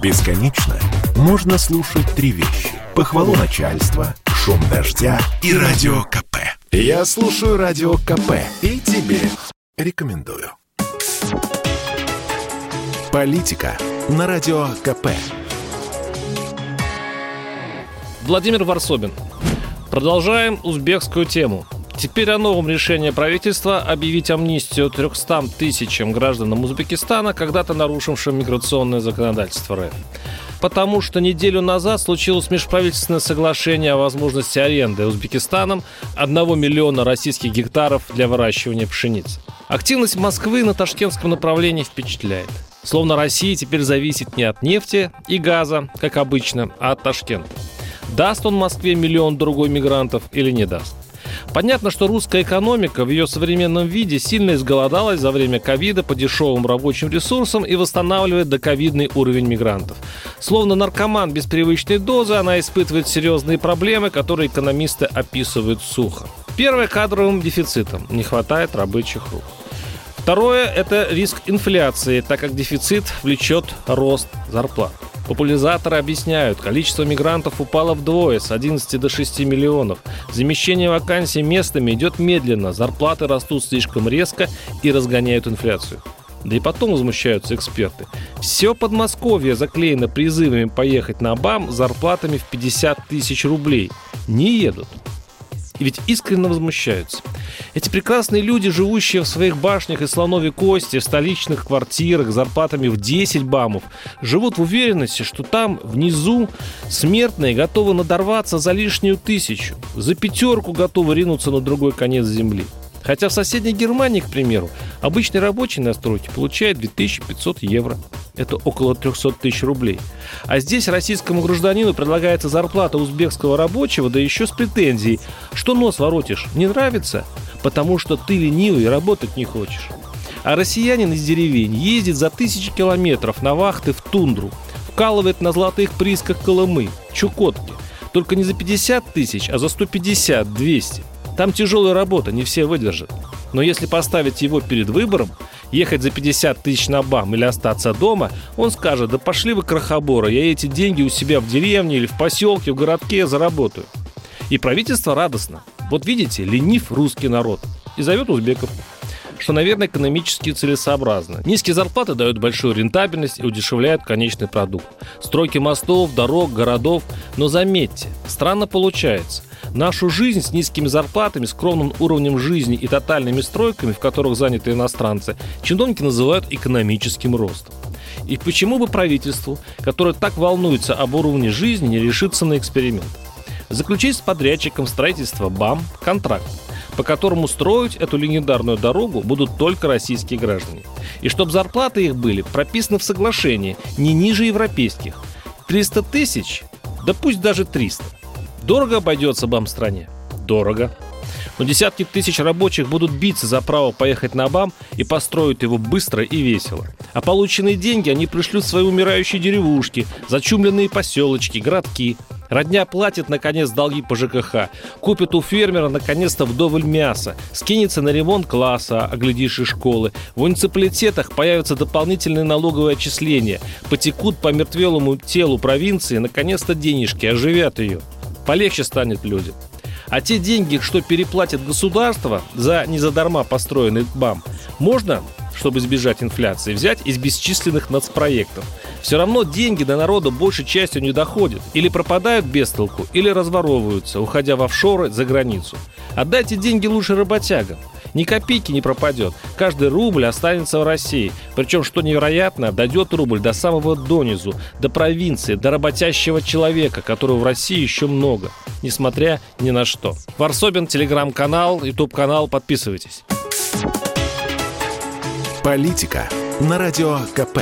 Бесконечно можно слушать три вещи. Похвалу начальства, шум дождя и радио КП. Я слушаю радио КП и тебе рекомендую. Политика на радио КП. Владимир Варсобин. Продолжаем узбекскую тему. Теперь о новом решении правительства объявить амнистию 300 тысячам гражданам Узбекистана, когда-то нарушившим миграционное законодательство РФ. Потому что неделю назад случилось межправительственное соглашение о возможности аренды Узбекистаном 1 миллиона российских гектаров для выращивания пшеницы. Активность Москвы на ташкентском направлении впечатляет. Словно Россия теперь зависит не от нефти и газа, как обычно, а от Ташкента. Даст он Москве миллион другой мигрантов или не даст? Понятно, что русская экономика в ее современном виде сильно изголодалась за время ковида по дешевым рабочим ресурсам и восстанавливает доковидный уровень мигрантов. Словно наркоман без привычной дозы, она испытывает серьезные проблемы, которые экономисты описывают сухо. Первое – кадровым дефицитом. Не хватает рабочих рук. Второе – это риск инфляции, так как дефицит влечет рост зарплат. Популяризаторы объясняют, количество мигрантов упало вдвое, с 11 до 6 миллионов. Замещение вакансий местами идет медленно, зарплаты растут слишком резко и разгоняют инфляцию. Да и потом возмущаются эксперты. Все Подмосковье заклеено призывами поехать на БАМ зарплатами в 50 тысяч рублей. Не едут. И ведь искренне возмущаются. Эти прекрасные люди, живущие в своих башнях и слоновой кости, в столичных квартирах, зарплатами в 10 бамов, живут в уверенности, что там, внизу, смертные готовы надорваться за лишнюю тысячу, за пятерку готовы ринуться на другой конец земли. Хотя в соседней Германии, к примеру, обычный рабочий на стройке получает 2500 евро. Это около 300 тысяч рублей. А здесь российскому гражданину предлагается зарплата узбекского рабочего, да еще с претензией. Что нос воротишь? Не нравится? Потому что ты ленивый и работать не хочешь. А россиянин из деревень ездит за тысячи километров на вахты в тундру, вкалывает на золотых приисках Колымы, Чукотки. Только не за 50 тысяч, а за 150-200. Там тяжелая работа, не все выдержат. Но если поставить его перед выбором, ехать за 50 тысяч на БАМ или остаться дома, он скажет, да пошли вы крохобора, я эти деньги у себя в деревне или в поселке, в городке заработаю. И правительство радостно. Вот видите, ленив русский народ. И зовет узбеков что, наверное, экономически целесообразно. Низкие зарплаты дают большую рентабельность и удешевляют конечный продукт. Стройки мостов, дорог, городов. Но заметьте, странно получается. Нашу жизнь с низкими зарплатами, скромным уровнем жизни и тотальными стройками, в которых заняты иностранцы, чиновники называют экономическим ростом. И почему бы правительству, которое так волнуется об уровне жизни, не решиться на эксперимент? Заключить с подрядчиком строительства БАМ контракт, по которому строить эту легендарную дорогу будут только российские граждане. И чтобы зарплаты их были прописаны в соглашении не ниже европейских. 300 тысяч, да пусть даже 300. Дорого обойдется БАМ стране? Дорого. Но десятки тысяч рабочих будут биться за право поехать на БАМ и построить его быстро и весело. А полученные деньги они пришлют в свои умирающие деревушки, зачумленные поселочки, городки. Родня платит, наконец, долги по ЖКХ. Купит у фермера, наконец-то, вдоволь мяса. Скинется на ремонт класса, оглядишь и школы. В муниципалитетах появятся дополнительные налоговые отчисления. Потекут по мертвелому телу провинции, наконец-то, денежки, оживят ее полегче станет людям. А те деньги, что переплатит государство за незадарма построенный БАМ, можно, чтобы избежать инфляции, взять из бесчисленных нацпроектов. Все равно деньги до народа большей частью не доходят. Или пропадают без толку, или разворовываются, уходя в офшоры за границу. Отдайте деньги лучше работягам. Ни копейки не пропадет. Каждый рубль останется в России. Причем, что невероятно, дойдет рубль до самого донизу, до провинции, до работящего человека, которого в России еще много, несмотря ни на что. Варсобин, телеграм-канал, ютуб-канал, подписывайтесь. Политика на радио КП.